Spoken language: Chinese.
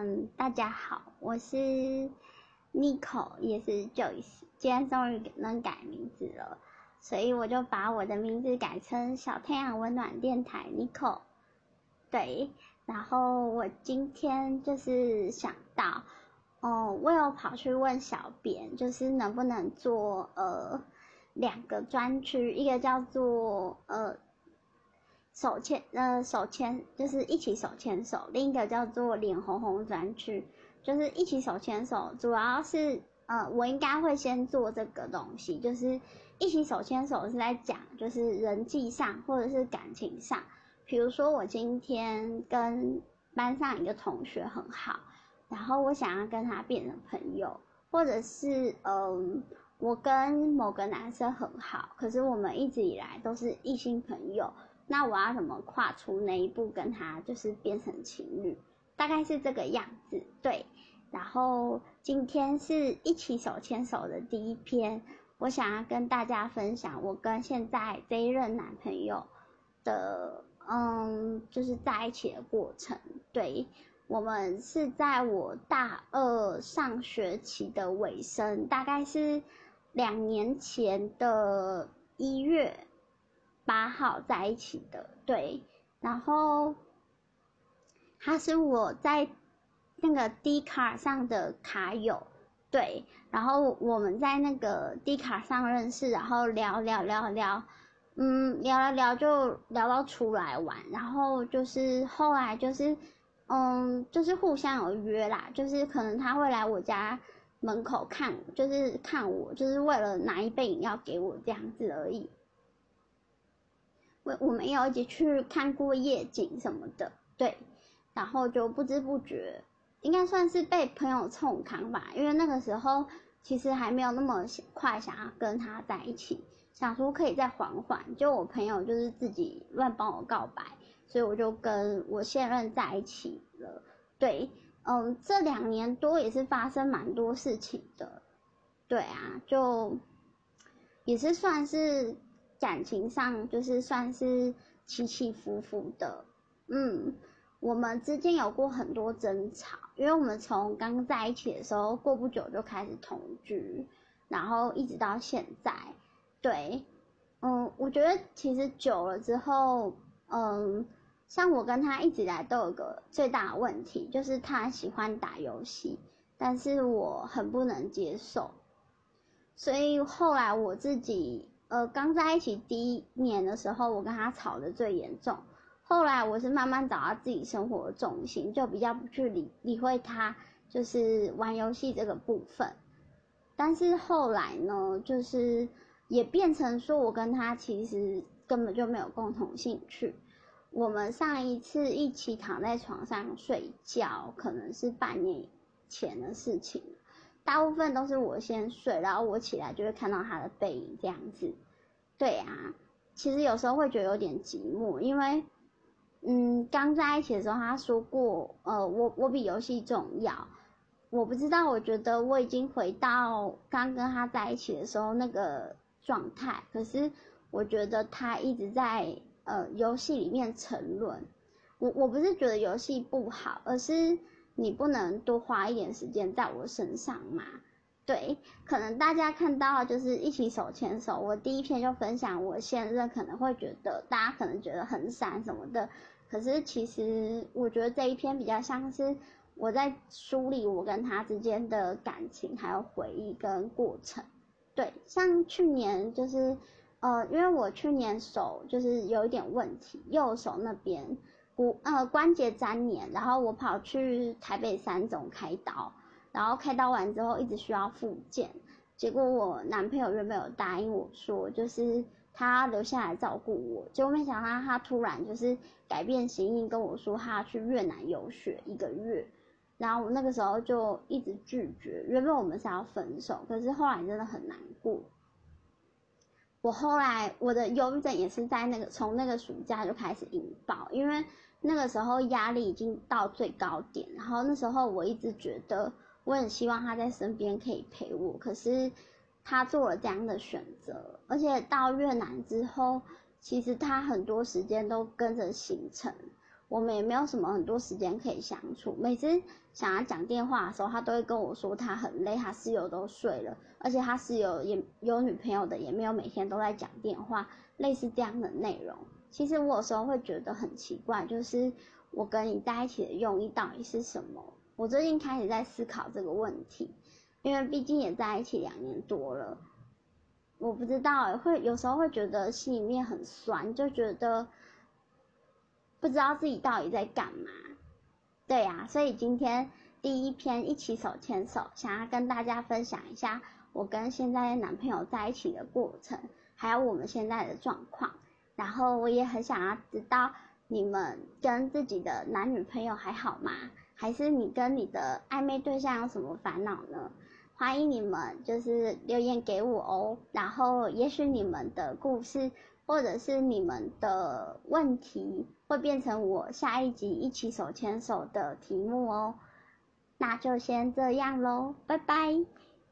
嗯，大家好，我是 Nico，也是 Joyce，今天终于能改名字了，所以我就把我的名字改成小太阳温暖电台 Nico。对，然后我今天就是想到，哦，我有跑去问小编，就是能不能做呃两个专区，一个叫做呃。手牵呃手牵就是一起手牵手，另一个叫做脸红红专区，就是一起手牵手，主要是呃我应该会先做这个东西，就是一起手牵手是在讲就是人际上或者是感情上，比如说我今天跟班上一个同学很好，然后我想要跟他变成朋友，或者是嗯我跟某个男生很好，可是我们一直以来都是异性朋友。那我要怎么跨出那一步，跟他就是变成情侣？大概是这个样子，对。然后今天是一起手牵手的第一篇，我想要跟大家分享我跟现在这一任男朋友的，嗯，就是在一起的过程。对，我们是在我大二上学期的尾声，大概是两年前的一月。八号在一起的，对，然后他是我在那个 D 卡上的卡友，对，然后我们在那个 D 卡上认识，然后聊聊聊聊，嗯，聊聊聊就聊到出来玩，然后就是后来就是，嗯，就是互相有约啦，就是可能他会来我家门口看，就是看我，就是为了拿一杯饮料给我这样子而已。我们有一起去看过夜景什么的，对，然后就不知不觉，应该算是被朋友冲康吧，因为那个时候其实还没有那么快想要跟他在一起，想说可以再缓缓。就我朋友就是自己乱帮我告白，所以我就跟我现任在一起了。对，嗯，这两年多也是发生蛮多事情的，对啊，就也是算是。感情上就是算是起起伏伏的，嗯，我们之间有过很多争吵，因为我们从刚在一起的时候过不久就开始同居，然后一直到现在，对，嗯，我觉得其实久了之后，嗯，像我跟他一直以来都有个最大的问题，就是他喜欢打游戏，但是我很不能接受，所以后来我自己。呃，刚在一起第一年的时候，我跟他吵得最严重。后来我是慢慢找到自己生活的重心，就比较不去理理会他，就是玩游戏这个部分。但是后来呢，就是也变成说我跟他其实根本就没有共同兴趣。我们上一次一起躺在床上睡觉，可能是半年前的事情。大部分都是我先睡，然后我起来就会看到他的背影这样子。对啊，其实有时候会觉得有点寂寞，因为，嗯，刚在一起的时候他说过，呃，我我比游戏重要。我不知道，我觉得我已经回到刚跟他在一起的时候那个状态，可是我觉得他一直在呃游戏里面沉沦。我我不是觉得游戏不好，而是。你不能多花一点时间在我身上吗？对，可能大家看到就是一起手牵手，我第一篇就分享我现任，可能会觉得大家可能觉得很闪什么的，可是其实我觉得这一篇比较像是我在梳理我跟他之间的感情，还有回忆跟过程。对，像去年就是，呃，因为我去年手就是有一点问题，右手那边。骨呃关节粘连，然后我跑去台北三总开刀，然后开刀完之后一直需要复健，结果我男朋友原本有答应我说，就是他留下来照顾我，结果没想到他突然就是改变心意跟我说他去越南游学一个月，然后我那个时候就一直拒绝，原本我们是要分手，可是后来真的很难过。我后来我的忧郁症也是在那个从那个暑假就开始引爆，因为那个时候压力已经到最高点，然后那时候我一直觉得我很希望他在身边可以陪我，可是他做了这样的选择，而且到越南之后，其实他很多时间都跟着行程，我们也没有什么很多时间可以相处。每次想要讲电话的时候，他都会跟我说他很累，他室友都睡了，而且他室友也有女朋友的，也没有每天都在讲电话，类似这样的内容。其实我有时候会觉得很奇怪，就是我跟你在一起的用意到底是什么？我最近开始在思考这个问题，因为毕竟也在一起两年多了。我不知道，会有时候会觉得心里面很酸，就觉得不知道自己到底在干嘛。对呀，所以今天第一篇一起手牵手，想要跟大家分享一下我跟现在的男朋友在一起的过程，还有我们现在的状况。然后我也很想要知道你们跟自己的男女朋友还好吗？还是你跟你的暧昧对象有什么烦恼呢？欢迎你们，就是留言给我哦。然后，也许你们的故事，或者是你们的问题，会变成我下一集一起手牵手的题目哦。那就先这样喽，拜拜。